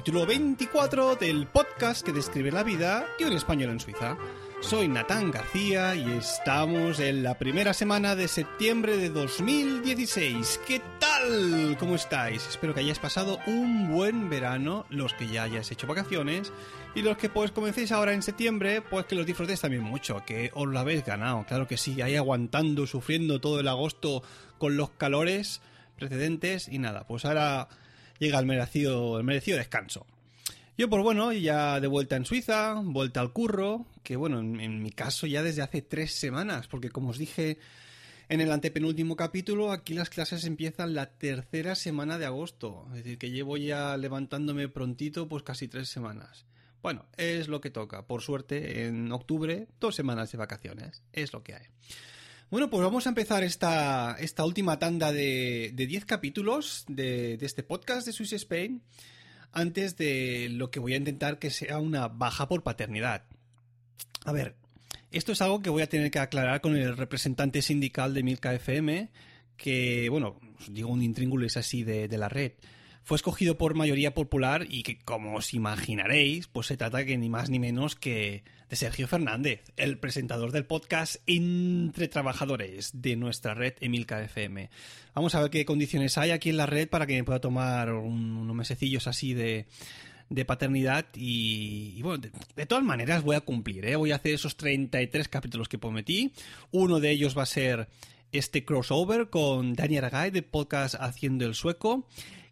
Capítulo 24 del podcast que describe la vida de un español en Suiza. Soy Natán García y estamos en la primera semana de septiembre de 2016. ¿Qué tal? ¿Cómo estáis? Espero que hayáis pasado un buen verano, los que ya hayáis hecho vacaciones, y los que pues comencéis ahora en septiembre, pues que los disfrutéis también mucho, que os lo habéis ganado, claro que sí, ahí aguantando, sufriendo todo el agosto con los calores precedentes y nada, pues ahora llega el merecido, el merecido descanso. Yo, pues bueno, ya de vuelta en Suiza, vuelta al curro, que bueno, en, mi caso ya desde hace tres semanas, porque como os dije en el antepenúltimo capítulo, aquí las clases empiezan la tercera semana de agosto, es decir, que llevo ya levantándome prontito pues casi tres semanas. Bueno, es lo que toca. Por suerte, en octubre, dos semanas de vacaciones. Es lo que hay. Bueno, pues vamos a empezar esta, esta última tanda de 10 capítulos de, de, este podcast de Swiss Spain antes de lo que voy a intentar que sea una baja por paternidad. A ver, esto es algo que voy a tener que aclarar con el representante sindical de Milka FM, que, bueno, digo un intríngulis así de, de la red fue escogido por mayoría popular y que, como os imaginaréis, pues se trata que ni más ni menos que de Sergio Fernández, el presentador del podcast Entre Trabajadores de nuestra red Emilcar FM. Vamos a ver qué condiciones hay aquí en la red para que me pueda tomar unos mesecillos así de, paternidad y, bueno, de, todas maneras voy a cumplir, ¿eh? voy a hacer esos 33 capítulos que prometí. Uno de ellos va a ser este crossover con Daniel Aragay de podcast Haciendo el Sueco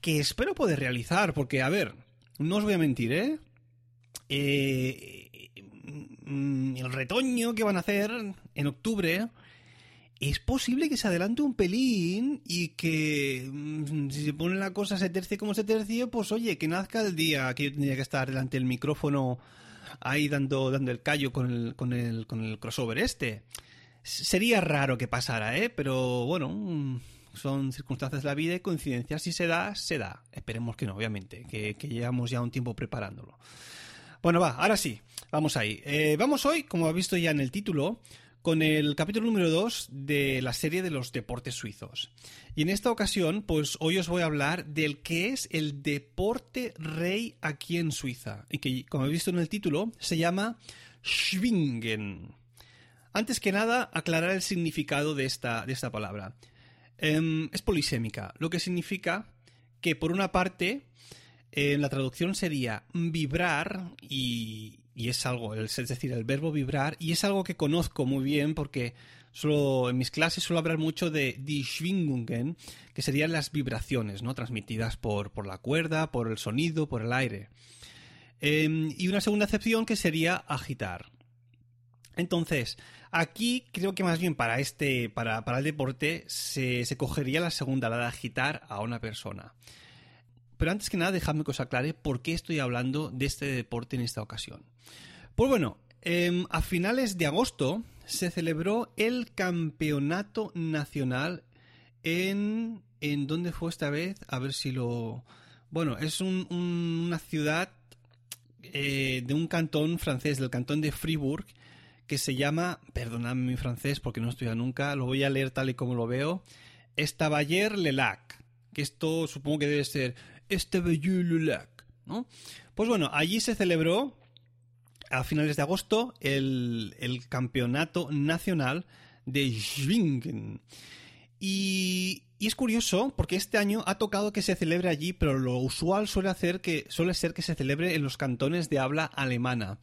que espero poder realizar, porque, a ver, no os voy a mentir, ¿eh? eh mm, el retoño que van a hacer en octubre es posible que se adelante un pelín y que mm, si se pone la cosa se tercie como se tercie, pues oye, que nazca el día que yo tendría que estar delante del micrófono ahí dando, dando el callo con el, con el, con el crossover este. Sería raro que pasara, ¿eh? Pero bueno, mm, son circunstancias de la vida y coincidencias. Si se da, se da. Esperemos que no, obviamente, que, llevamos ya un tiempo preparándolo. Bueno, va, ahora sí, vamos ahí. Eh, vamos hoy, como ha visto ya en el título, con el capítulo número 2 de la serie de los deportes suizos. Y en esta ocasión, pues hoy os voy a hablar del que es el deporte rey aquí en Suiza. Y que, como he visto en el título, se llama Schwingen. Antes que nada, aclarar el significado de esta, de esta palabra. Em, es polisémica, lo que significa que por una parte en la traducción sería vibrar y, es algo, es decir, el verbo vibrar y es algo que conozco muy bien porque solo en mis clases suelo hablar mucho de die Schwingungen, que serían las vibraciones, ¿no? Transmitidas por, por la cuerda, por el sonido, por el aire. Em, y una segunda acepción que sería agitar. Entonces, aquí creo que más bien para este, para, el deporte, se, cogería la segunda, la de agitar a una persona. Pero antes que nada, dejadme que os aclare por qué estoy hablando de este deporte en esta ocasión. Pues bueno, em, a finales de agosto se celebró el campeonato nacional en... ¿En dónde fue esta vez? A ver si lo... Bueno, es una ciudad eh, de un cantón francés, del cantón de Fribourg, que se llama, perdonadme mi francés porque no estudia nunca, lo voy a leer tal y como lo veo, Estavayer le Lac, que esto supongo que debe ser Estavayer le Lac, ¿no? Pues bueno, allí se celebró a finales de agosto el, campeonato nacional de Schwingen. Y, y, es curioso porque este año ha tocado que se celebre allí, pero lo usual suele, hacer que, suele ser que se celebre en los cantones de habla alemana.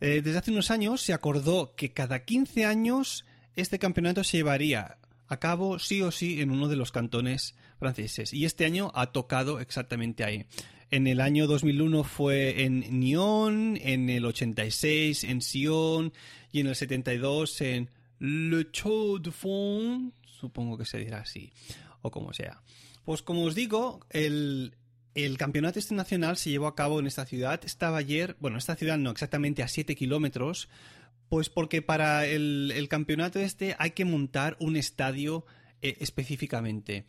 Eh, desde hace unos años se acordó que cada 15 años este campeonato se llevaría a cabo sí o sí en uno de los cantones franceses. Y este año ha tocado exactamente ahí. En el año 2001 fue en Nyon, en el 86 en Sion y en el 72 en Le Chaux de Fonds, supongo que se dirá así, o como sea. Pues como os digo, el, el campeonato este nacional se llevó a cabo en esta ciudad. Estaba ayer, bueno, esta ciudad no, exactamente a 7 kilómetros, pues porque para el, campeonato este hay que montar un estadio eh, específicamente.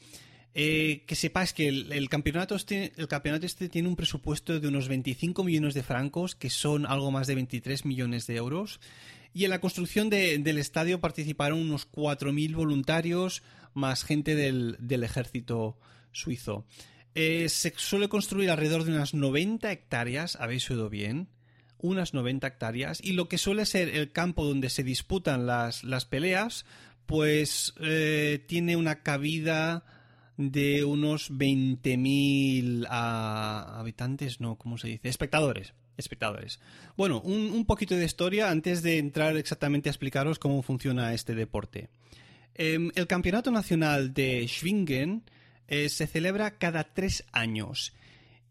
Eh, que sepáis que el, campeonato este, el campeonato este tiene un presupuesto de unos 25 millones de francos, que son algo más de 23 millones de euros. Y en la construcción del estadio participaron unos 4.000 voluntarios, más gente del, del ejército suizo. Eh, se suele construir alrededor de unas 90 hectáreas, habéis oído bien, unas 90 hectáreas, y lo que suele ser el campo donde se disputan las, las peleas, pues eh, tiene una cabida de unos 20.000 habitantes, no, ¿cómo se dice? Espectadores. Espectadores. Bueno, un, poquito de historia antes de entrar exactamente a explicaros cómo funciona este deporte. Em, el Campeonato Nacional de Schwingen eh, se celebra cada tres años.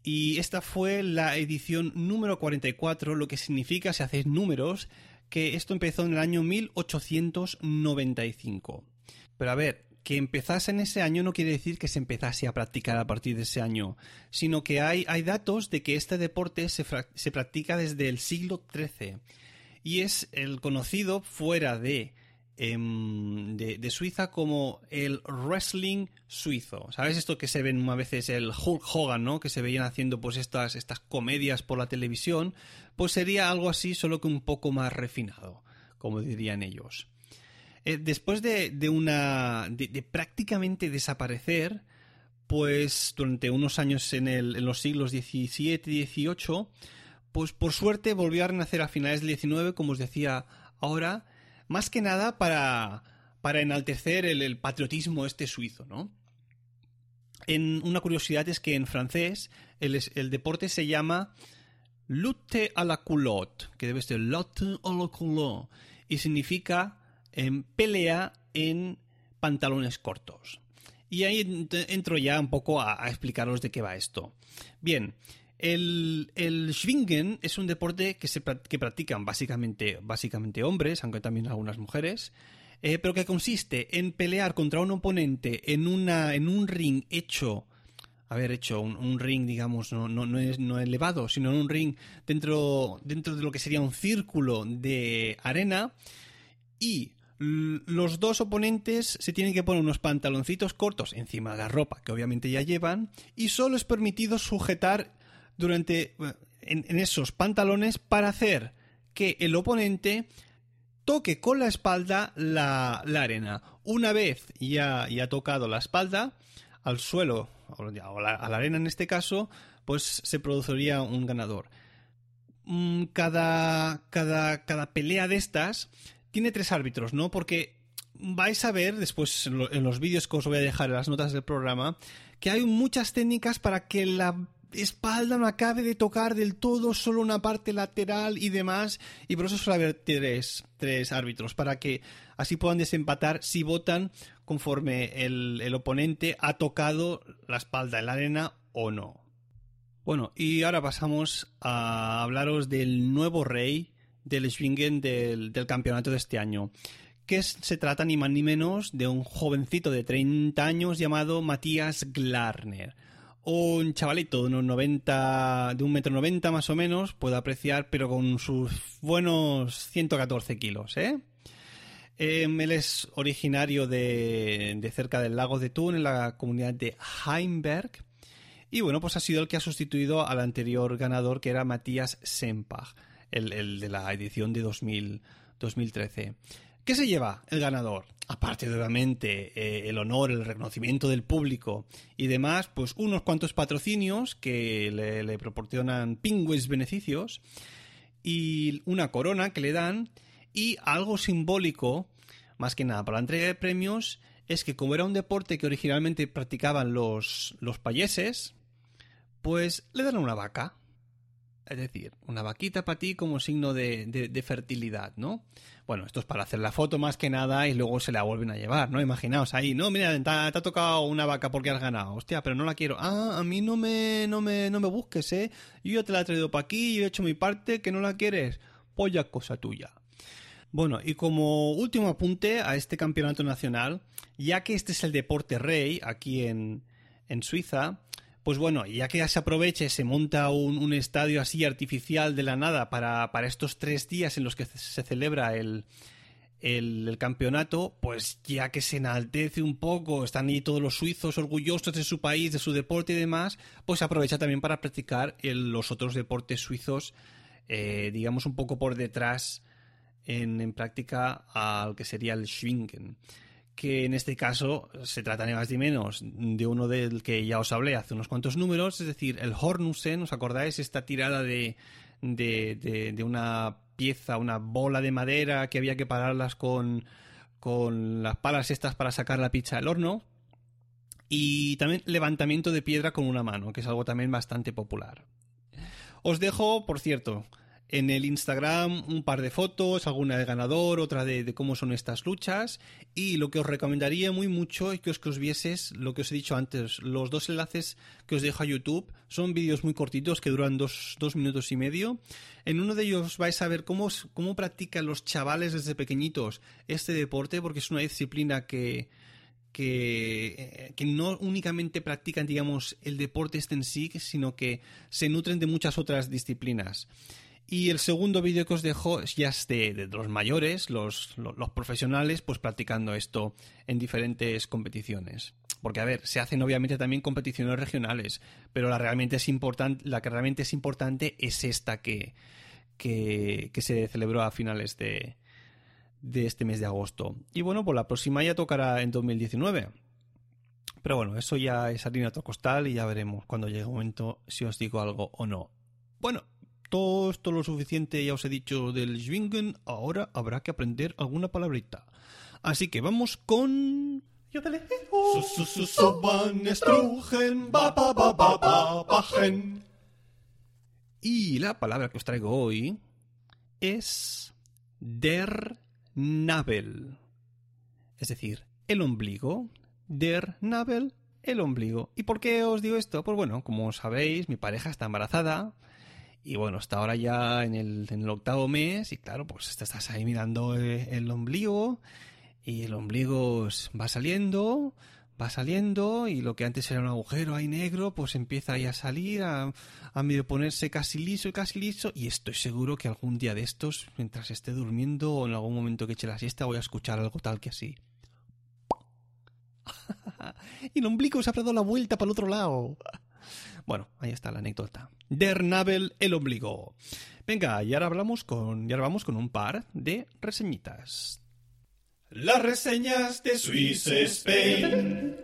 Y esta fue la edición número 44, lo que significa, si hacéis números, que esto empezó en el año 1895. Pero a ver, que empezase en ese año no quiere decir que se empezase a practicar a partir de ese año, sino que hay, hay datos de que este deporte se, se practica desde el siglo XIII y es el conocido fuera de, de, de, Suiza como el wrestling suizo. ¿Sabes esto que se ven a veces el Hulk Hogan, ¿no? Que se veían haciendo pues estas, estas comedias por la televisión, pues sería algo así, solo que un poco más refinado, como dirían ellos. Eh, después de, una. De, prácticamente desaparecer, pues durante unos años en, el, en los siglos XVII y XVIII, pues por suerte volvió a renacer a finales del XIX, como os decía ahora, más que nada para, para enaltecer el, patriotismo este suizo, ¿no? Una curiosidad es que en francés el, deporte se llama lutte à la culotte, que debe ser lutte à la culotte, y significa en pelea en pantalones cortos. Y ahí entro ya un poco a, explicaros de qué va esto. Bien, el, el Schwingen es un deporte que, se, que practican básicamente, básicamente hombres, aunque también algunas mujeres, eh, pero que consiste en pelear contra un oponente en, una, en un ring hecho haber hecho un, ring, digamos, no, no, no, es, no elevado, sino un ring dentro, dentro de lo que sería un círculo de arena y los dos oponentes se tienen que poner unos pantaloncitos cortos encima de la ropa que obviamente ya llevan y solo es permitido sujetar durante en, esos pantalones para hacer que el oponente toque con la espalda la, arena. Una vez ya, ya tocado la espalda al suelo o a la arena en este caso, pues se produciría un ganador. Mm, cada, cada, cada pelea de estas tiene tres árbitros, ¿no? Porque vais a ver después en los vídeos que os voy a dejar en las notas del programa que hay muchas técnicas para que la espalda no acabe de tocar del todo solo una parte lateral y demás y por eso suele haber tres, tres árbitros para que así puedan desempatar si votan conforme el, el oponente ha tocado la espalda en la arena o no. Bueno, y ahora pasamos a hablaros del nuevo rey del Schwingen del, campeonato de este año que se trata ni más ni menos de un jovencito de 30 años llamado Matías Glarner. Un chavalito de unos 90, de un metro noventa más o menos, puedo apreciar, pero con sus buenos 114 kilos, ¿eh? Em, él es originario de, de, cerca del lago de Thun, en la comunidad de Heimberg. Y bueno, pues ha sido el que ha sustituido al anterior ganador, que era Matías Sempach el, de la edición de 2013. ¿Qué se lleva el ganador? Aparte de obviamente eh, el honor, el reconocimiento del público y demás, pues unos cuantos patrocinios que le, proporcionan pingües beneficios y una corona que le dan y algo simbólico, más que nada para la entrega de premios, es que como era un deporte que originalmente practicaban los, los payeses, pues le dan una vaca. Es decir, una vaquita para ti como signo de, fertilidad, ¿no? Bueno, esto es para hacer la foto más que nada y luego se la vuelven a llevar, ¿no? Imaginaos ahí, no, mira, te ha, tocado una vaca porque has ganado. Hostia, pero no la quiero. Ah, a mí no me, no me, no me busques, ¿eh? Yo ya te la he traído para aquí, yo he hecho mi parte, que no la quieres. Pues ya cosa tuya. Bueno, y como último apunte a este campeonato nacional, ya que este es el deporte rey aquí en, en Suiza, pues bueno, ya que ya se aproveche, se monta un, estadio así artificial de la nada para, estos tres días en los que se celebra el, campeonato, pues ya que se enaltece un poco, están ahí todos los suizos orgullosos de su país, de su deporte y demás, pues aprovecha también para practicar los otros deportes suizos, eh, digamos un poco por detrás en, en práctica al que sería el Schwingen que en este caso se trata ni más ni menos de uno del que ya os hablé hace unos cuantos números, es decir, el Hornusen, ¿os acordáis? Esta tirada de, de, de, una pieza, una bola de madera que había que pararlas con, con las palas estas para sacar la pizza del horno. Y también levantamiento de piedra con una mano, que es algo también bastante popular. Os dejo, por cierto, en el Instagram un par de fotos, alguna de ganador, otra de, cómo son estas luchas. Y lo que os recomendaría muy mucho es que os, que os vieses lo que os he dicho antes. Los dos enlaces que os dejo a YouTube son vídeos muy cortitos que duran dos, dos minutos y medio. En uno de ellos vais a ver cómo, cómo practican los chavales desde pequeñitos este deporte, porque es una disciplina que, que, que, no únicamente practican, digamos, el deporte este en sí, sino que se nutren de muchas otras disciplinas. Y el segundo vídeo que os dejo ya es de, los mayores, los, profesionales, pues practicando esto en diferentes competiciones. Porque, a ver, se hacen obviamente también competiciones regionales, pero la, realmente es la que realmente es importante es esta que, que, se celebró a finales de, de este mes de agosto. Y bueno, pues la próxima ya tocará en 2019. Pero bueno, eso ya es harina otro costal y ya veremos cuando llegue el momento si os digo algo o no. Bueno, todo esto lo suficiente ya os he dicho del Schwingen, ahora habrá que aprender alguna palabrita. Así que vamos con... Y la palabra que os traigo hoy es der Nabel. Es decir, el ombligo. Der Nabel, el ombligo. ¿Y por qué os digo esto? Pues bueno, como sabéis, mi pareja está embarazada y bueno, está ahora ya en el, el octavo mes y claro, pues estás ahí mirando el, ombligo y el ombligo va saliendo, va saliendo y lo que antes era un agujero ahí negro, pues empieza ahí a salir, a, medio ponerse casi liso casi liso y estoy seguro que algún día de estos, mientras esté durmiendo o en algún momento que eche la siesta, voy a escuchar algo tal que así. y el ombligo se ha dado la vuelta para el otro lado. Bueno, ahí está la anécdota. Der Nabel, el ombligo. Venga, y ahora hablamos con, y ahora vamos con un par de reseñitas. Las reseñas de Swiss Spain.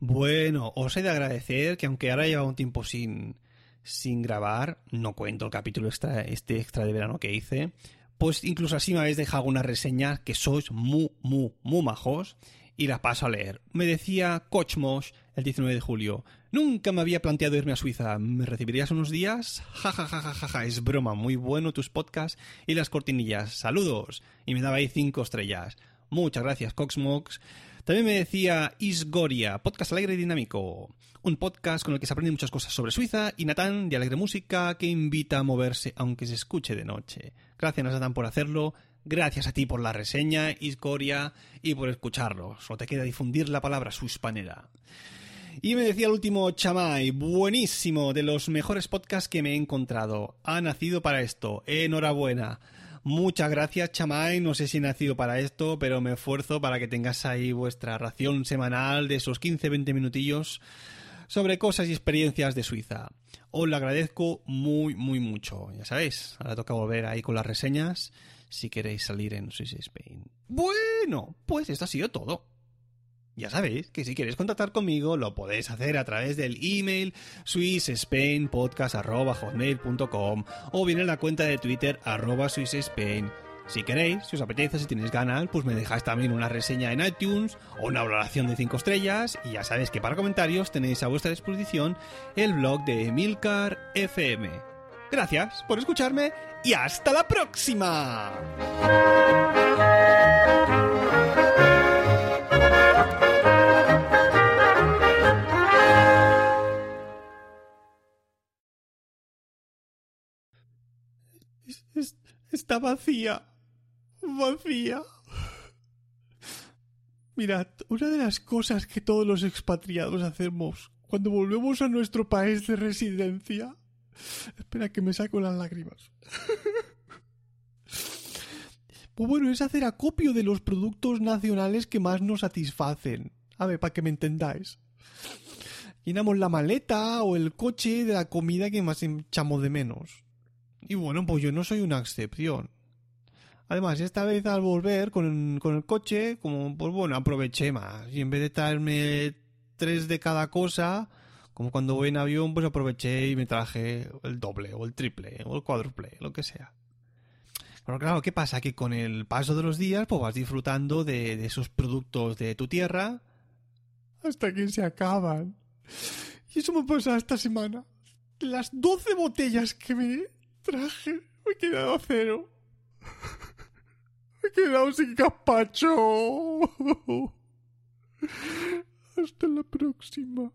Bueno, os he de agradecer que aunque ahora lleva un tiempo sin, sin grabar, no cuento el capítulo extra, este extra de verano que hice, pues incluso así me habéis dejado una reseña que sois muy, muy, muy majos y la paso a leer. Me decía Kochmos el 19 de julio. Nunca me había planteado irme a Suiza. ¿Me recibirías unos días? Ja, ja, ja, ja, ja, ja. Es broma. Muy bueno tus podcasts y las cortinillas. Saludos. Y me daba ahí cinco estrellas. Muchas gracias, Coxmox. También me decía Isgoria, podcast alegre y dinámico. Un podcast con el que se aprende muchas cosas sobre Suiza y Natán de Alegre Música que invita a moverse aunque se escuche de noche. Gracias, Natán, por hacerlo Gracias a ti por la reseña, Iscoria, y por escucharlo. Solo te queda difundir la palabra suspanera. Y me decía el último Chamay, buenísimo, de los mejores podcasts que me he encontrado. Ha nacido para esto. Enhorabuena. Muchas gracias, Chamay. No sé si he nacido para esto, pero me esfuerzo para que tengas ahí vuestra ración semanal de esos 15-20 minutillos sobre cosas y experiencias de Suiza. Os lo agradezco muy, muy mucho. Ya sabéis, ahora toca volver ahí con las reseñas si queréis salir en Swiss Spain. Bueno, pues esto ha sido todo. Ya sabéis que si queréis contactar conmigo lo podéis hacer a través del email swissspainpodcast.com o bien en la cuenta de Twitter arroba swissspain. Si queréis, si os apetece, si tenéis ganas, pues me dejáis también una reseña en iTunes o una valoración de 5 estrellas y ya sabéis que para comentarios tenéis a vuestra disposición el blog de Emilcar FM. Gracias por escucharme y hasta la próxima. Está vacía. Vacía. Mirad, una de las cosas que todos los expatriados hacemos cuando volvemos a nuestro país de residencia Espera que me saco las lágrimas. Pues bueno, es hacer acopio de los productos nacionales que más nos satisfacen. A ver, para que me entendáis. Llenamos la maleta o el coche de la comida que más echamos de menos. Y bueno, pues yo no soy una excepción. Además, esta vez al volver con, con el coche, como, pues bueno, aproveché más. Y en vez de traerme tres de cada cosa, como cuando voy en avión, pues aproveché y me traje el doble, o el triple, o el cuádruple, lo que sea. Pero claro, ¿qué pasa? Que con el paso de los días, pues vas disfrutando de, de esos productos de tu tierra. Hasta que se acaban. Y eso me pasa esta semana. Las 12 botellas que me traje, me he quedado a cero. He quedado sin gazpacho. Hasta la próxima.